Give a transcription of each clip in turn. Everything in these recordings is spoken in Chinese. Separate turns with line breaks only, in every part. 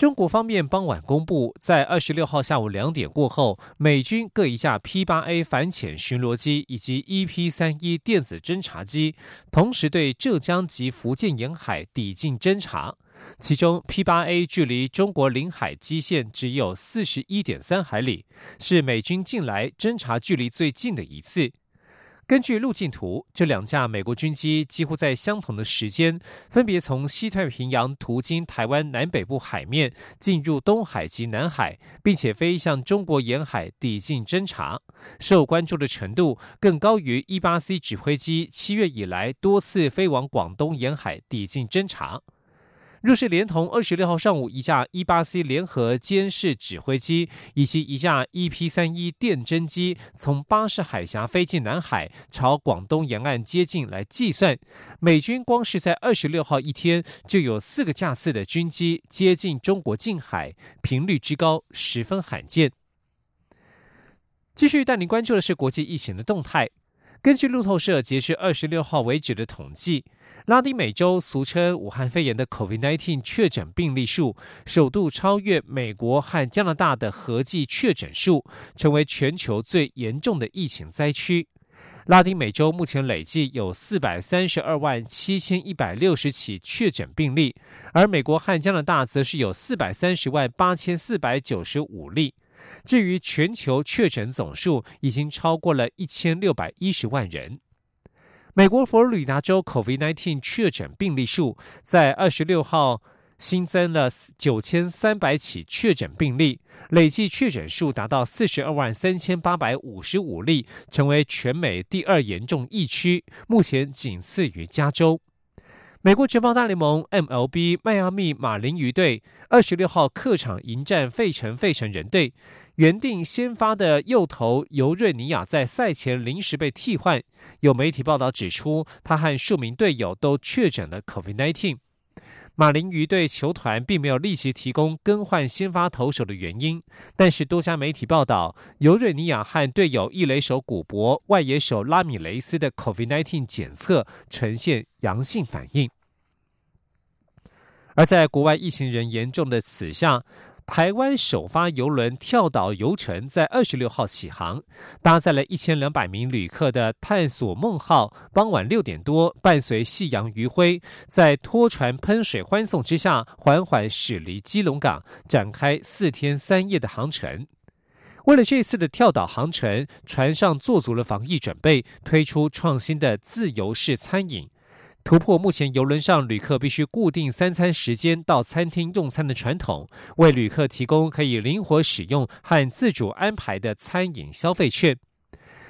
中国方面傍晚公布，在二十六号下午两点过后，美军各一架 P 八 A 反潜巡逻机以及 EP 三一电子侦察机，同时对浙江及福建沿海抵近侦察。其中 P 八 A 距离中国领海基线只有四十一点三海里，是美军近来侦察距离最近的一次。根据路径图，这两架美国军机几乎在相同的时间，分别从西太平洋途经台湾南北部海面，进入东海及南海，并且飞向中国沿海抵近侦察。受关注的程度更高于伊巴 C 指挥机七月以来多次飞往广东沿海抵近侦察。若是连同二十六号上午一架一八 C 联合监视指挥机以及一架 EP 三一电侦机从巴士海峡飞进南海，朝广东沿岸接近来计算，美军光是在二十六号一天就有四个架次的军机接近中国近海，频率之高十分罕见。继续带您关注的是国际疫情的动态。根据路透社截至二十六号为止的统计，拉丁美洲俗称武汉肺炎的 COVID-19 确诊病例数首度超越美国和加拿大的合计确诊数，成为全球最严重的疫情灾区。拉丁美洲目前累计有四百三十二万七千一百六十起确诊病例，而美国和加拿大则是有四百三十万八千四百九十五例。至于全球确诊总数，已经超过了一千六百一十万人。美国佛罗里达州 COVID-19 确诊病例数在二十六号新增了九千三百起确诊病例，累计确诊数达到四十二万三千八百五十五例，成为全美第二严重疫区，目前仅次于加州。美国职棒大联盟 MLB 迈阿密马林鱼队二十六号客场迎战费城费城人队，原定先发的右投尤瑞尼亚在赛前临时被替换。有媒体报道指出，他和数名队友都确诊了 COVID-19。马林鱼对球团并没有立即提供更换先发投手的原因，但是多家媒体报道，尤瑞尼亚和队友一垒手古博、外野手拉米雷斯的 COVID-19 检测呈现阳性反应。而在国外疫情人严重的此下，台湾首发游轮跳岛游程在二十六号起航，搭载了一千两百名旅客的探索梦号，傍晚六点多，伴随夕阳余晖，在拖船喷水欢送之下，缓缓驶离基隆港，展开四天三夜的航程。为了这次的跳岛航程，船上做足了防疫准备，推出创新的自由式餐饮。突破目前游轮上旅客必须固定三餐时间到餐厅用餐的传统，为旅客提供可以灵活使用和自主安排的餐饮消费券。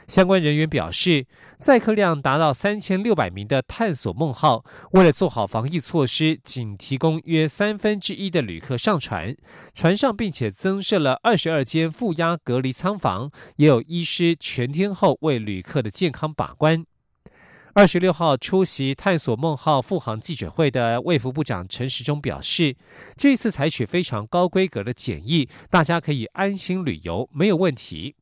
相关人员表示，载客量达到三千六百名的探索梦号，为了做好防疫措施，仅提供约三分之一的旅客上船。船上并且增设了二十二间负压隔离舱房，也有医师全天候为旅客的健康把关。二十六号出席探索梦号复航记者会的卫福部长陈时中表示，这次采取非常高规格的检疫，大家可以安心旅游，没有问题。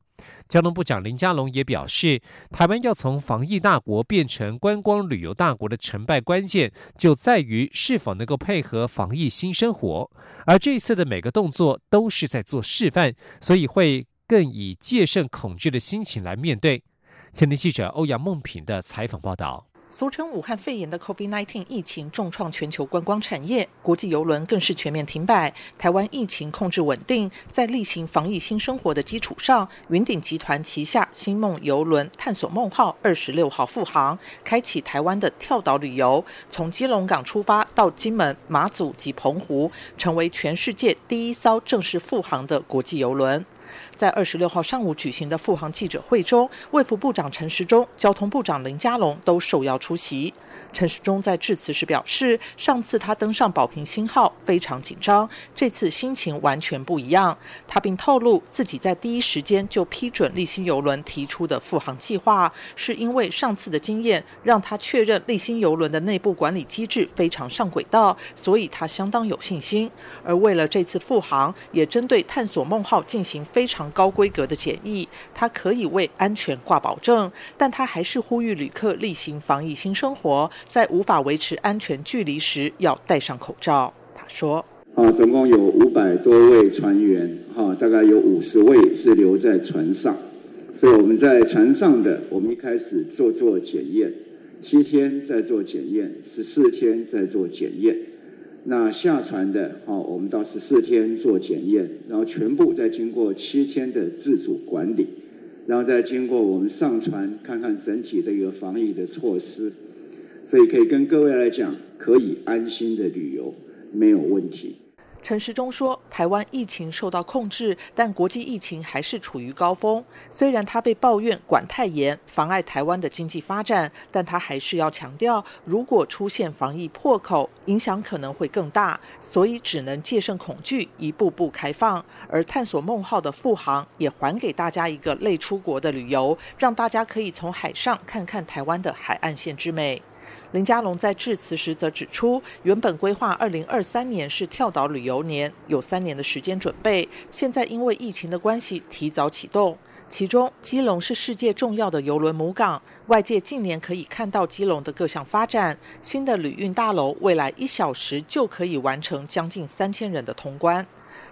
交通部长林佳龙也表示，台湾要从防疫大国变成观光旅游大国的成败关键，就在于是否能够配合防疫新生活。而这次的每个动作都是在做示范，所以会更以戒慎恐惧的心情来面对。前天记者欧阳梦平的采访报道：
俗称武汉肺炎的 COVID-19 疫情重创全球观光产业，国际游轮更是全面停摆。台湾疫情控制稳定，在例行防疫新生活的基础上，云顶集团旗下星梦游轮探索梦号二十六号复航，开启台湾的跳岛旅游，从基隆港出发到金门、马祖及澎湖，成为全世界第一艘正式复航的国际游轮。在二十六号上午举行的复航记者会中，卫副部长陈时中、交通部长林佳龙都受邀出席。陈时中在致辞时表示，上次他登上宝瓶星号非常紧张，这次心情完全不一样。他并透露，自己在第一时间就批准立新邮轮提出的复航计划，是因为上次的经验让他确认立新邮轮的内部管理机制非常上轨道，所以他相当有信心。而为了这次复航，也针对探索梦号进行非非常高规格的检疫，他可以为安全挂保证，但他还是呼吁旅客例行防疫新生活。在无法维持安全距离时，要戴上口罩。他说：“
啊，总共有五百多位船员，哈，大概有五十位是留在船上，所以我们在船上的，我们一开始做做检验，七天再做检验，十四天再做检验。那下船的，好，我们到十四天做检验，然后全部再经过七天的自主管理，然后再经过我们上船看看整体的一个防疫的措施。”所以可以跟各位来讲，可以安心的旅游，没有问题。
陈时中说，台湾疫情受到控制，但国际疫情还是处于高峰。虽然他被抱怨管太严，妨碍台湾的经济发展，但他还是要强调，如果出现防疫破口，影响可能会更大。所以只能戒慎恐惧，一步步开放。而探索梦号的复航，也还给大家一个类出国的旅游，让大家可以从海上看看台湾的海岸线之美。林佳龙在致辞时则指出，原本规划二零二三年是跳岛旅游年，有三年的时间准备，现在因为疫情的关系提早启动。其中，基隆是世界重要的邮轮母港，外界近年可以看到基隆的各项发展。新的旅运大楼未来一小时就可以完成将近三千人的通关。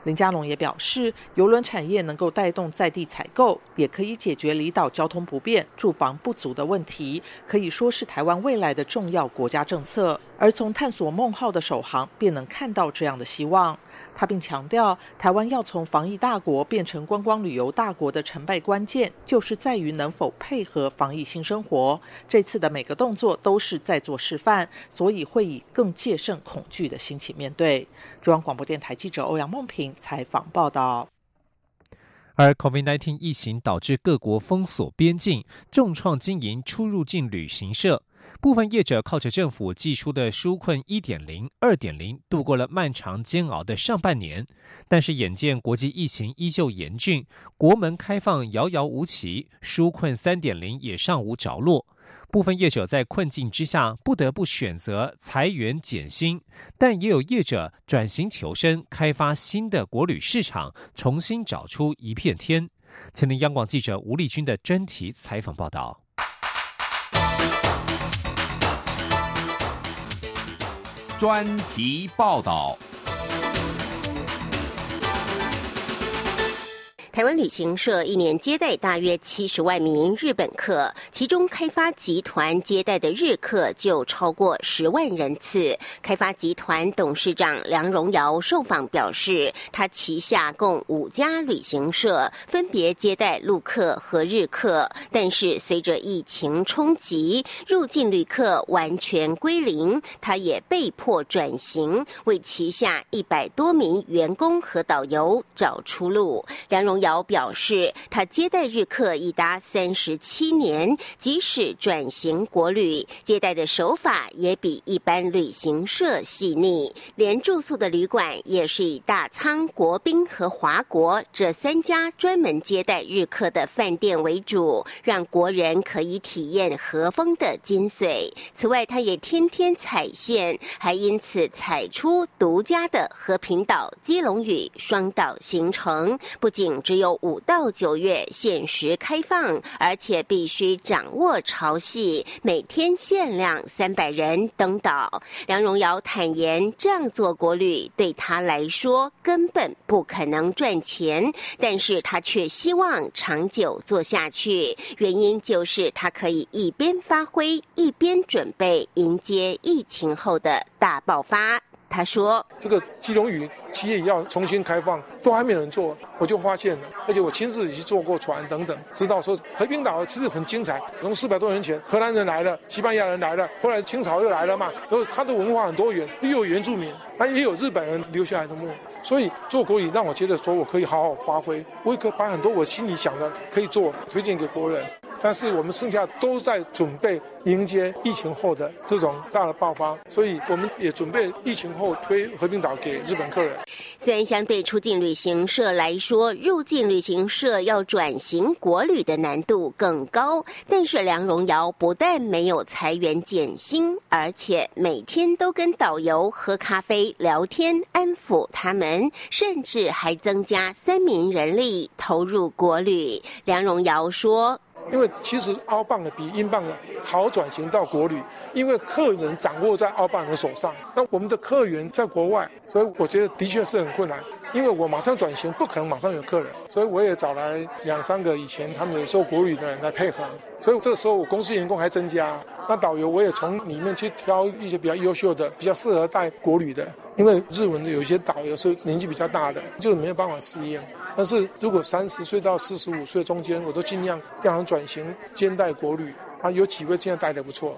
林佳龙也表示，邮轮产业能够带动在地采购，也可以解决离岛交通不便、住房不足的问题，可以说是台湾未来的重要国家政策。而从探索梦号的首航，便能看到这样的希望。他并强调，台湾要从防疫大国变成观光旅游大国的成败关键，就是在于能否配合防疫新生活。这次的每个动作都是在做示范，所以会以更戒慎恐惧的心情面对。中央广播电台记者欧阳梦平采访报道。
而 COVID-19 疫情导致各国封锁边境，重创经营出入境旅行社。部分业者靠着政府寄出的纾困一点零、二点零，度过了漫长煎熬的上半年。但是，眼见国际疫情依旧严峻，国门开放遥遥无期，纾困三点零也尚无着落。部分业者在困境之下，不得不选择裁员减薪，但也有业者转型求生，开发新的国旅市场，重新找出一片天。前听央广记者吴丽君的专题采访报道。
专题报道。
台湾旅行社一年接待大约七十万名日本客，其中开发集团接待的日客就超过十万人次。开发集团董事长梁荣尧受访表示，他旗下共五家旅行社，分别接待陆客和日客，但是随着疫情冲击，入境旅客完全归零，他也被迫转型，为旗下一百多名员工和导游找出路。梁荣尧。表示，他接待日客已达三十七年，即使转型国旅，接待的手法也比一般旅行社细腻。连住宿的旅馆也是以大仓、国宾和华国这三家专门接待日客的饭店为主，让国人可以体验和风的精髓。此外，他也天天踩线，还因此踩出独家的和平岛、基隆屿双岛行程，不仅只。有五到九月限时开放，而且必须掌握潮汐，每天限量三百人登岛。梁荣尧坦言，这样做国旅对他来说根本不可能赚钱，但是他却希望长久做下去。原因就是他可以一边发挥，一边准备迎接疫情后的大爆发。他说：“
这个基隆屿企业要重新开放，都还没有人做，我就发现了。而且我亲自去坐过船等等，知道说和平岛其实很精彩。从四百多年前荷兰人来了，西班牙人来了，后来清朝又来了嘛，然后它的文化很多元，又有原住民，它也有日本人留下来的墓。所以做国语让我觉得说我可以好好发挥，我也可以把很多我心里想的可以做，推荐给国人。”但是我们剩下都在准备迎接疫情后的这种大的爆发，所以我们也准备疫情后推和平岛给日本客人。
虽然相对出境旅行社来说，入境旅行社要转型国旅的难度更高，但是梁荣尧不但没有裁员减薪，而且每天都跟导游喝咖啡聊天，安抚他们，甚至还增加三名人力投入国旅。梁荣尧说。
因为其实澳镑的比英镑的好转型到国旅，因为客人掌握在澳棒人手上，那我们的客源在国外，所以我觉得的确是很困难。因为我马上转型，不可能马上有客人，所以我也找来两三个以前他们做国旅的人来配合。所以这时候我公司员工还增加，那导游我也从里面去挑一些比较优秀的、比较适合带国旅的，因为日文的有一些导游是年纪比较大的，就是没有办法适应。但是如果三十岁到四十五岁中间，我都尽量这样转型兼带国旅。啊，有几位这样带的不错。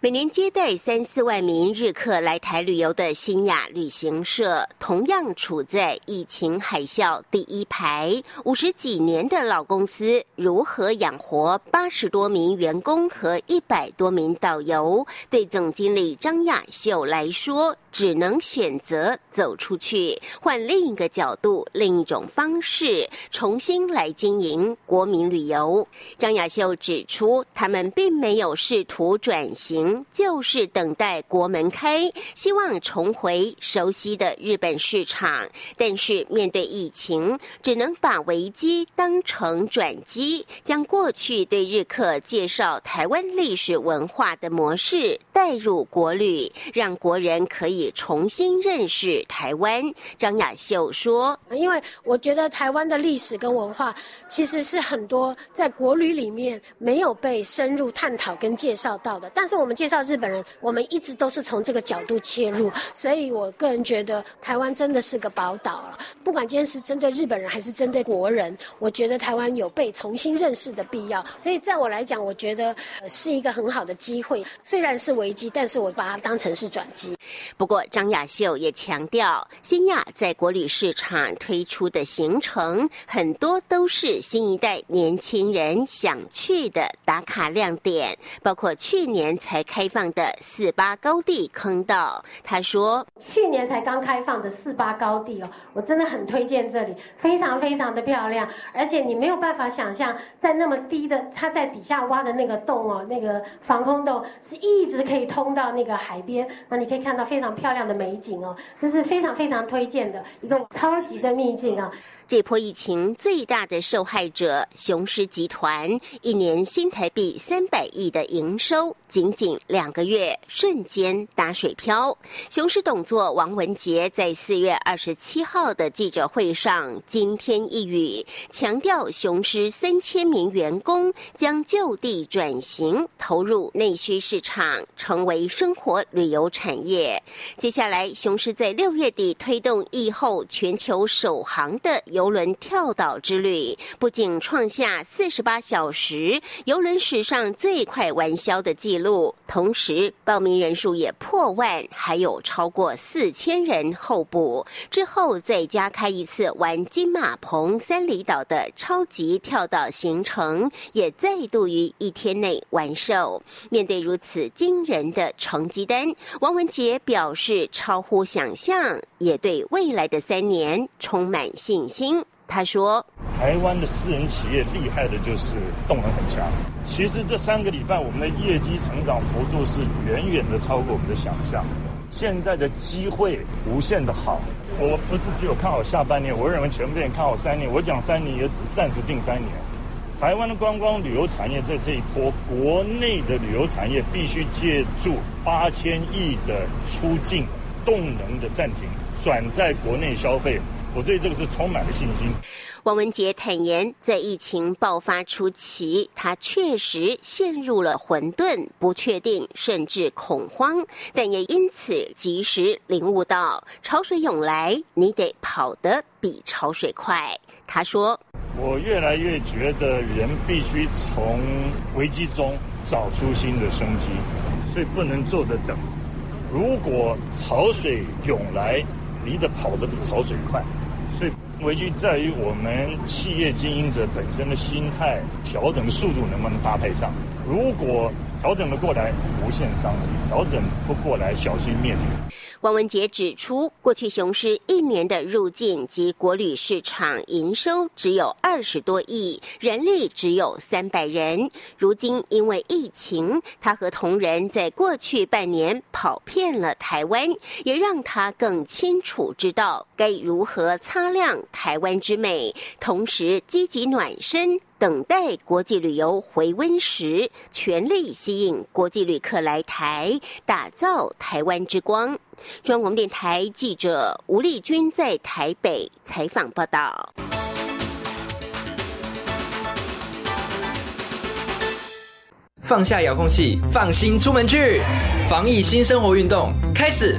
每年接待三四万名日客来台旅游的新雅旅行社，同样处在疫情海啸第一排。五十几年的老公司，如何养活八十多名员工和一百多名导游？对总经理张亚秀来说，只能选择走出去，换另一个角度、另一种方式，重新来经营国民旅游。张亚秀指出，他们。并没有试图转型，就是等待国门开，希望重回熟悉的日本市场。但是面对疫情，只能把危机当成转机，将过去对日客介绍台湾历史文化的模式带入国旅，让国人可以重新认识台湾。张雅秀说：“
因为我觉得台湾的历史跟文化，其实是很多在国旅里面没有被深入。”探讨跟介绍到的，但是我们介绍日本人，我们一直都是从这个角度切入，所以我个人觉得台湾真的是个宝岛了。不管今天是针对日本人还是针对国人，我觉得台湾有被重新认识的必要。所以在我来讲，我觉得是一个很好的机会。虽然是危机，但是我把它当成是转机。
不过张雅秀也强调，新亚在国旅市场推出的行程，很多都是新一代年轻人想去的打卡亮。点包括去年才开放的四八高地坑道。他说，
去年才刚开放的四八高地哦，我真的很推荐这里，非常非常的漂亮，而且你没有办法想象，在那么低的，它在底下挖的那个洞哦，那个防空洞是一直可以通到那个海边，那你可以看到非常漂亮的美景哦，这是非常非常推荐的一个超级的秘境啊。
这波疫情最大的受害者雄狮集团，一年新台币三百亿的营收，仅仅两个月瞬间打水漂。雄狮董座王文杰在四月二十七号的记者会上惊天一语，强调雄狮三千名员工将就地转型，投入内需市场，成为生活旅游产业。接下来，雄狮在六月底推动疫后全球首航的游轮跳岛之旅不仅创下四十八小时游轮史上最快完销的纪录，同时报名人数也破万，还有超过四千人候补。之后再加开一次玩金马棚三里岛的超级跳岛行程，也再度于一天内完售。面对如此惊人的成绩单，王文杰表示超乎想象，也对未来的三年充满信心。他说：“
台湾的私人企业厉害的就是动能很强。其实这三个礼拜，我们的业绩成长幅度是远远的超过我们的想象。现在的机会无限的好。我不是只有看好下半年，我认为全部人看好三年。我讲三年也只是暂时定三年。台湾的观光旅游产业在这一波，国内的旅游产业必须借助八千亿的出境动能的暂停，转在国内消费。”我对这个是充满了信心。
王文杰坦言，在疫情爆发初期，他确实陷入了混沌、不确定，甚至恐慌，但也因此及时领悟到，潮水涌来，你得跑得比潮水快。他说：“
我越来越觉得，人必须从危机中找出新的生机，所以不能坐着等。如果潮水涌来，你得跑得比潮水快。”所以。危机在于我们企业经营者本身的心态调整的速度能不能搭配上。如果调整得过来，无限商机；调整不过来，小心灭顶。
王文杰指出，过去雄狮一年的入境及国旅市场营收只有二十多亿，人力只有三百人。如今因为疫情，他和同仁在过去半年跑遍了台湾，也让他更清楚知道该如何擦亮台湾之美，同时积极暖身。等待国际旅游回温时，全力吸引国际旅客来台，打造台湾之光。中央电台记者吴丽君在台北采访报道。
放下遥控器，放心出门去，防疫新生活运动开始。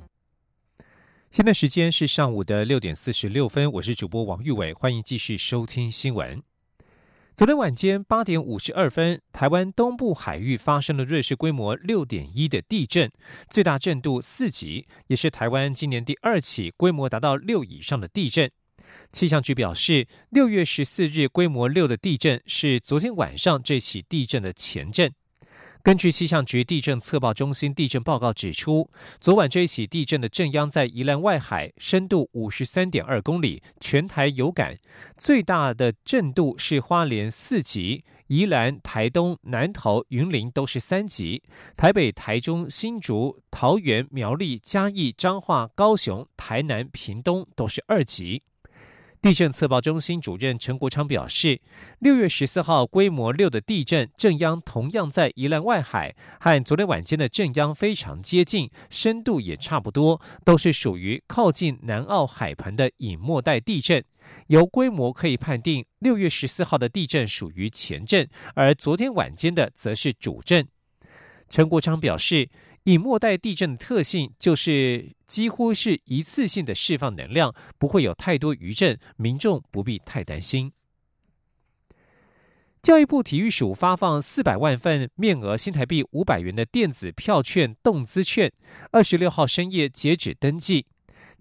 现在时间是上午的六点四十六分，我是主播王玉伟，欢迎继续收听新闻。昨天晚间八点五十二分，台湾东部海域发生了瑞士规模六点一的地震，最大震度四级，也是台湾今年第二起规模达到六以上的地震。气象局表示，六月十四日规模六的地震是昨天晚上这起地震的前震。根据气象局地震测报中心地震报告指出，昨晚这一起地震的震央在宜兰外海，深度五十三点二公里，全台有感。最大的震度是花莲四级，宜兰、台东、南投、云林都是三级，台北、台中、新竹、桃园、苗栗、嘉义、彰化、高雄、台南、屏东都是二级。地震测报中心主任陈国昌表示，六月十四号规模六的地震震央同样在宜兰外海，和昨天晚间的震央非常接近，深度也差不多，都是属于靠近南澳海盆的隐没带地震。由规模可以判定，六月十四号的地震属于前震，而昨天晚间的则是主震。陈国昌表示，以末代地震的特性就是几乎是一次性的释放能量，不会有太多余震，民众不必太担心。教育部体育署发放四百万份面额新台币五百元的电子票券动资券，二十六号深夜截止登记。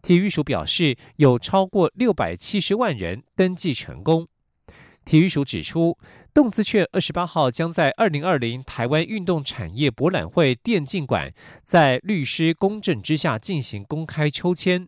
体育署表示，有超过六百七十万人登记成功。体育署指出，动资券二十八号将在二零二零台湾运动产业博览会电竞馆，在律师公证之下进行公开抽签。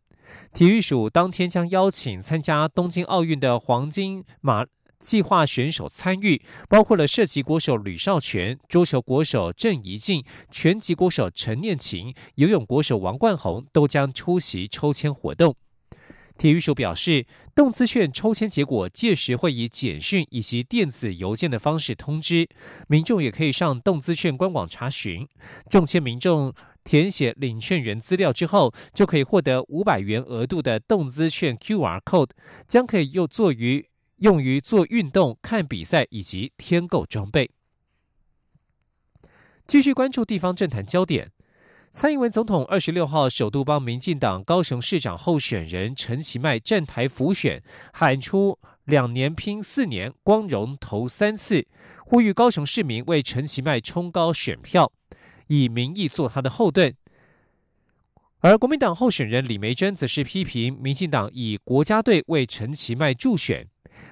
体育署当天将邀请参加东京奥运的黄金马计划选手参与，包括了射击国手吕少全、桌球国手郑怡静、拳击国手陈念琴、游泳国手王冠宏都将出席抽签活动。体育署表示，动资券抽签结果届时会以简讯以及电子邮件的方式通知民众，也可以上动资券官网查询。中签民众填写领券人资料之后，就可以获得五百元额度的动资券 QR code，将可以又作于用于做运动、看比赛以及添购装备。继续关注地方政坛焦点。蔡英文总统二十六号首度帮民进党高雄市长候选人陈其迈站台辅选，喊出两年拼四年，光荣投三次，呼吁高雄市民为陈其迈冲高选票，以民意做他的后盾。而国民党候选人李梅珍则是批评民进党以国家队为陈其迈助选。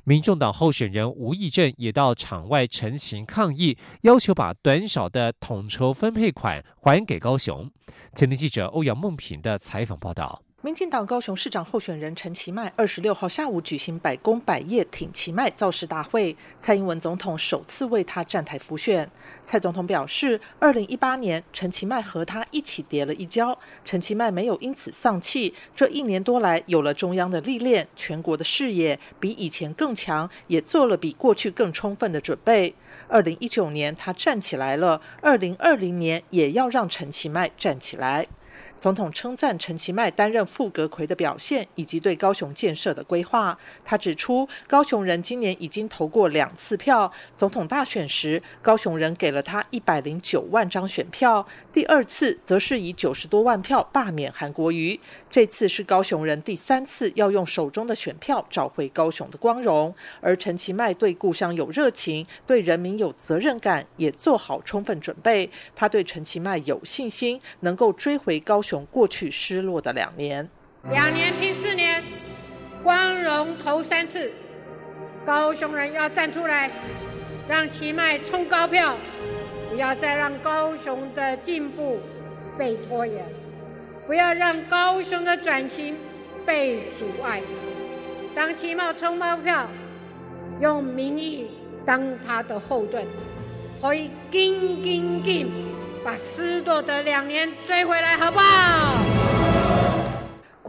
民众党候选人吴益政也到场外陈情抗议，要求把短少的统筹分配款还给高雄。前天记者欧阳梦平的采访报道。
民进党高雄市长候选人陈其迈二十六号下午举行百工百业挺其迈造势大会，蔡英文总统首次为他站台辅选。蔡总统表示，二零一八年陈其迈和他一起跌了一跤，陈其迈没有因此丧气。这一年多来，有了中央的历练，全国的视野比以前更强，也做了比过去更充分的准备。二零一九年他站起来了，二零二零年也要让陈其迈站起来。总统称赞陈其迈担任副阁魁的表现，以及对高雄建设的规划。他指出，高雄人今年已经投过两次票。总统大选时，高雄人给了他一百零九万张选票；第二次则是以九十多万票罢免韩国瑜。这次是高雄人第三次要用手中的选票找回高雄的光荣。而陈其迈对故乡有热情，对人民有责任感，也做好充分准备。他对陈其迈有信心，能够追回高雄。过去失落的两年，
两年拼四年，光荣投三次，高雄人要站出来，让奇迈冲高票，不要再让高雄的进步被拖延，不要让高雄的转型被阻碍。当奇茂冲高票，用民意当他的后盾，可以紧紧紧。把失落的两年追回来，好不好？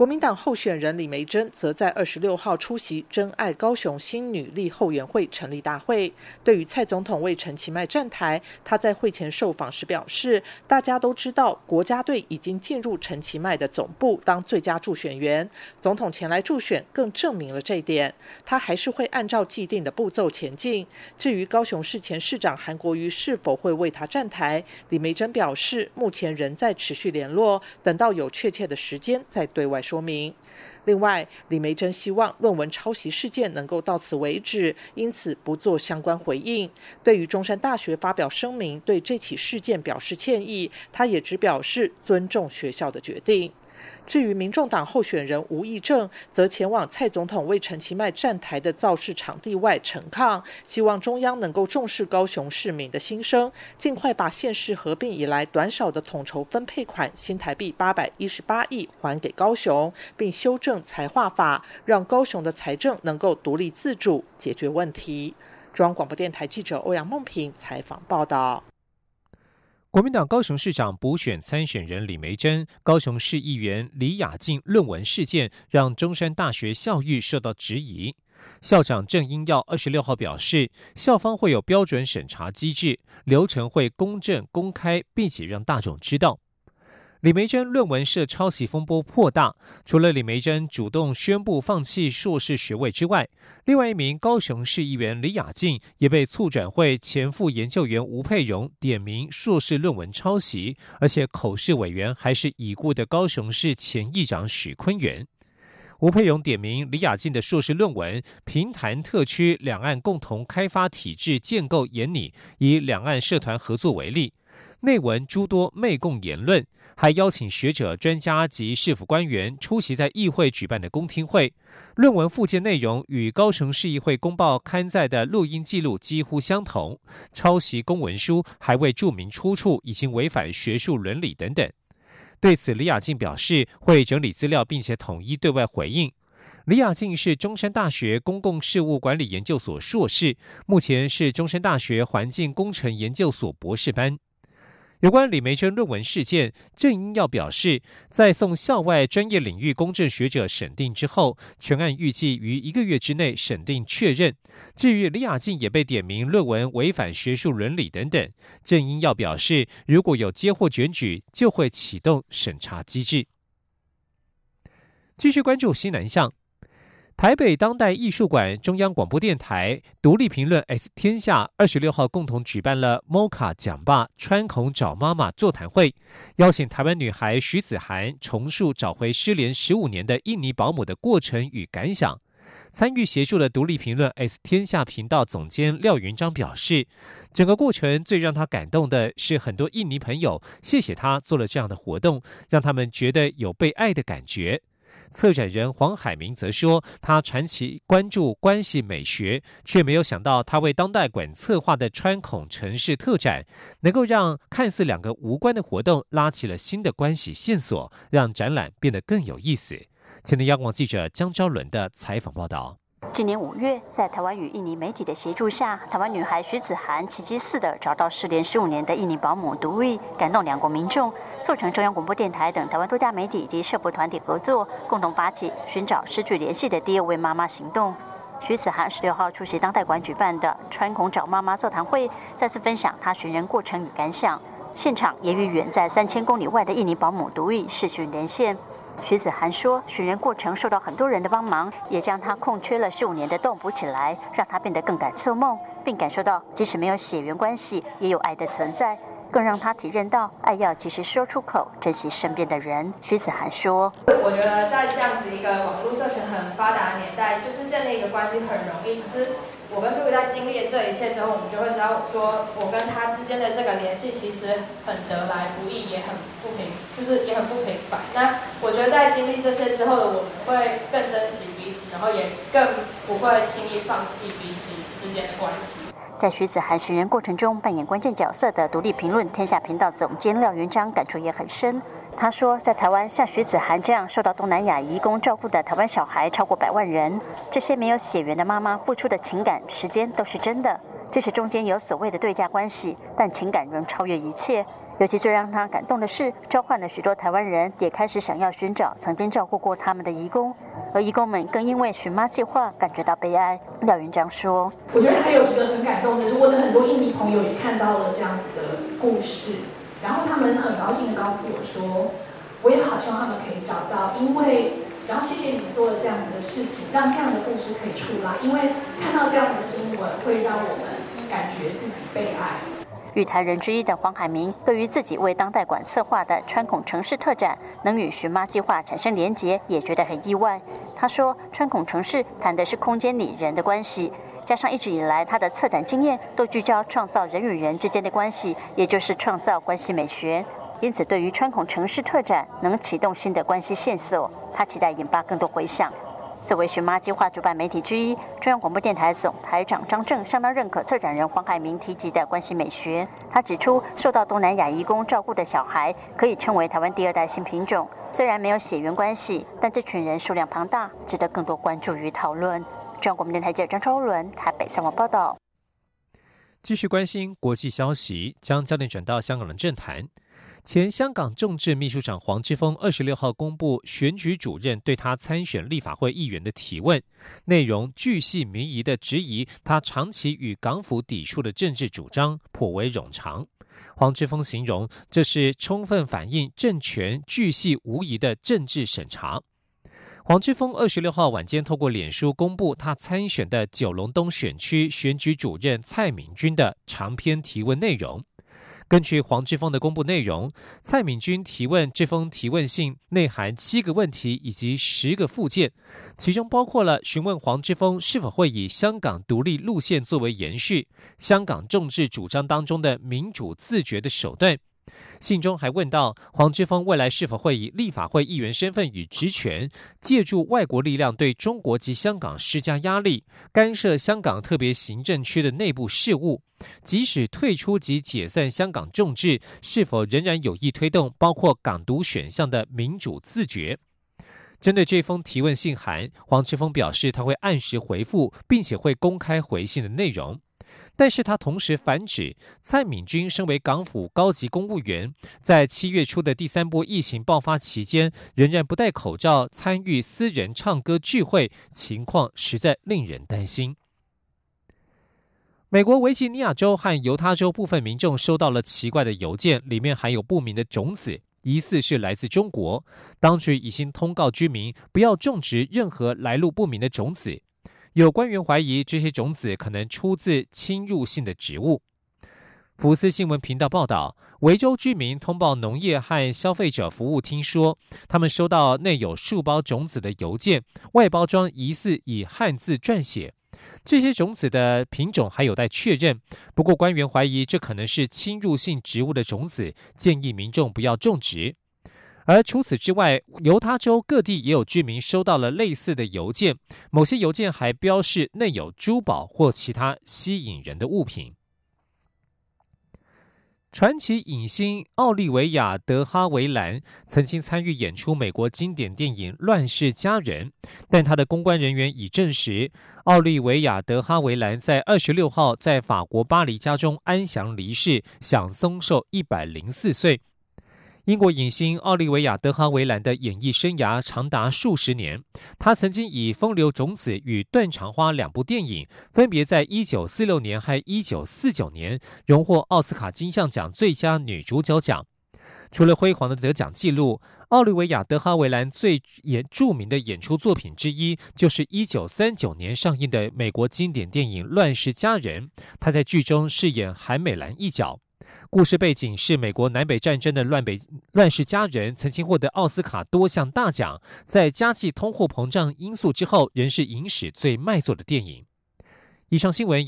国民党候选人李梅珍则在二十六号出席真爱高雄新女力后援会成立大会。对于蔡总统为陈其迈站台，他在会前受访时表示：“大家都知道，国家队已经进入陈其迈的总部当最佳助选员。总统前来助选，更证明了这一点。他还是会按照既定的步骤前进。至于高雄市前市长韩国瑜是否会为他站台，李梅珍表示，目前仍在持续联络，等到有确切的时间再对外。”说说明。另外，李梅珍希望论文抄袭事件能够到此为止，因此不做相关回应。对于中山大学发表声明，对这起事件表示歉意，他也只表示尊重学校的决定。至于民众党候选人吴益政，则前往蔡总统为陈其迈站台的造势场地外陈抗，希望中央能够重视高雄市民的心声，尽快把县市合并以来短少的统筹分配款新台币八百一十八亿还给高雄，并修正财划法，让高雄的财政能够独立自主解决问题。中央广播电台记者欧阳梦平采访报道。
国民党高雄市长补选参选人李梅珍、高雄市议员李雅静论文事件，让中山大学校誉受到质疑。校长郑英耀二十六号表示，校方会有标准审查机制，流程会公正公开，并且让大众知道。李梅珍论文涉抄袭风波扩大，除了李梅珍主动宣布放弃硕士学位之外，另外一名高雄市议员李雅静也被促转会前副研究员吴佩荣点名硕士论文抄袭，而且口试委员还是已故的高雄市前议长许坤元。吴佩荣点名李雅静的硕士论文《平潭特区两岸共同开发体制建构演拟》，以两岸社团合作为例。内文诸多媚共言论，还邀请学者、专家及市府官员出席在议会举办的公听会。论文附件内容与高雄市议会公报刊载的录音记录几乎相同，抄袭公文书还未注明出处，已经违反学术伦理等等。对此，李雅静表示会整理资料，并且统一对外回应。李雅静是中山大学公共事务管理研究所硕士，目前是中山大学环境工程研究所博士班。有关李梅珍论文事件，郑英耀表示，在送校外专业领域公正学者审定之后，全案预计于一个月之内审定确认。至于李雅静也被点名论文违反学术伦理等等，郑英耀表示，如果有接获卷举，就会启动审查机制。继续关注西南向。台北当代艺术馆、中央广播电台、独立评论 S 天下二十六号共同举办了 MOCA 讲吧穿孔找妈妈座谈会，邀请台湾女孩徐子涵重述找回失联十五年的印尼保姆的过程与感想。参与协助的独立评论 S 天下频道总监廖云章表示，整个过程最让他感动的是很多印尼朋友谢谢他做了这样的活动，让他们觉得有被爱的感觉。策展人黄海明则说，他长期关注关系美学，却没有想到他为当代馆策划的穿孔城市特展，能够让看似两个无关的活动拉起了新的关系线索，让展览变得更有意思。前天央广记者江昭伦的采访报道。
今年五月，在台湾与印尼媒体的协助下，台湾女孩徐子涵奇迹似的找到失联十五年的印尼保姆独立，感动两国民众，促成中央广播电台等台湾多家媒体以及社福团体合作，共同发起寻找失去联系的第二位妈妈行动。徐子涵十六号出席当代馆举办的“穿孔找妈妈”座谈会，再次分享她寻人过程与感想。现场也与远在三千公里外的印尼保姆独立视讯连线。徐子涵说，寻人过程受到很多人的帮忙，也将他空缺了十五年的洞补起来，让他变得更敢策梦，并感受到即使没有血缘关系，也有爱的存在，更让他体认到爱要及时说出口，珍惜身边的人。徐子涵说：“
我觉得在这样子一个网络社群很发达的年代，就是建立一个关系很容易，可是。”我跟杜宇在经历了这一切之后，我们就会知道，说我跟他之间的这个联系其实很得来不易，也很不平，就是也很不平凡。那我觉得在经历这些之后的我们，会更珍惜彼此，然后也更不会轻易放弃彼此之间的关系。
在徐子涵寻人过程中扮演关键角色的独立评论天下频道总监廖云章感触也很深。他说，在台湾像徐子涵这样受到东南亚移工照顾的台湾小孩超过百万人，这些没有血缘的妈妈付出的情感、时间都是真的。即使中间有所谓的对价关系，但情感仍超越一切。尤其最让他感动的是，召唤了许多台湾人也开始想要寻找曾经照顾过他们的移工，而移工们更因为寻妈计划感觉到悲哀。廖云章说：“
我觉得还有一个很感动的是，我的很多印尼朋友也看到了这样子的故事。”然后他们很高兴的告诉我说，我也好希望他们可以找到，因为，然后谢谢你做了这样子的事情，让这样的故事可以出来，因为看到这样的新闻会让我们感觉自己被爱。
与台人之一的黄海明，对于自己为当代馆策划的川孔城市特展能与寻妈计划产生连结，也觉得很意外。他说，川孔城市谈的是空间里人的关系。加上一直以来他的策展经验都聚焦创造人与人之间的关系，也就是创造关系美学。因此，对于穿孔城市特展能启动新的关系线索，他期待引发更多回响。作为寻妈计划主办媒体之一，中央广播电台总台长张正相当认可策展人黄海明提及的关系美学。他指出，受到东南亚移工照顾的小孩可以称为台湾第二代新品种。虽然没有血缘关系，但这群人数量庞大，值得更多关注与讨论。中央广播电台记者张超伦台北新闻报道。
继续关心国际消息，将焦点转到香港的政坛。前香港政治秘书长黄之锋二十六号公布选举主任对他参选立法会议员的提问，内容巨细靡遗的质疑他长期与港府抵触的政治主张颇为冗长。黄之锋形容这是充分反映政权巨细无遗的政治审查。黄之锋二十六号晚间透过脸书公布他参选的九龙东选区选举主任蔡敏君的长篇提问内容。根据黄之锋的公布内容，蔡敏君提问这封提问信内含七个问题以及十个附件，其中包括了询问黄之锋是否会以香港独立路线作为延续，香港政治主张当中的民主自觉的手段。信中还问到黄之锋未来是否会以立法会议员身份与职权，借助外国力量对中国及香港施加压力，干涉香港特别行政区的内部事务？即使退出及解散香港众志，是否仍然有意推动包括港独选项的民主自觉？针对这封提问信函，黄之锋表示他会按时回复，并且会公开回信的内容。但是他同时反指，蔡敏君身为港府高级公务员，在七月初的第三波疫情爆发期间，仍然不戴口罩参与私人唱歌聚会，情况实在令人担心。美国维吉尼亚州和犹他州部分民众收到了奇怪的邮件，里面含有不明的种子，疑似是来自中国。当局已经通告居民不要种植任何来路不明的种子。有官员怀疑这些种子可能出自侵入性的植物。福斯新闻频道报道，维州居民通报农业和消费者服务厅说，他们收到内有数包种子的邮件，外包装疑似以汉字撰写。这些种子的品种还有待确认，不过官员怀疑这可能是侵入性植物的种子，建议民众不要种植。而除此之外，犹他州各地也有居民收到了类似的邮件，某些邮件还标示内有珠宝或其他吸引人的物品。传奇影星奥利维亚·德哈维兰曾经参与演出美国经典电影《乱世佳人》，但他的公关人员已证实，奥利维亚·德哈维兰在二十六号在法国巴黎家中安详离世，享松寿一百零四岁。英国影星奥利维亚·德哈维兰的演艺生涯长达数十年。他曾经以《风流种子》与《断肠花》两部电影，分别在一九四六年和一九四九年荣获奥斯卡金像奖最佳女主角奖。除了辉煌的得奖记录，奥利维亚·德哈维兰最演著名的演出作品之一，就是一九三九年上映的美国经典电影《乱世佳人》。他在剧中饰演韩美兰一角。故事背景是美国南北战争的乱北乱世佳人，曾经获得奥斯卡多项大奖，在加剧通货膨胀因素之后，仍是影史最卖座的电影。以上新闻。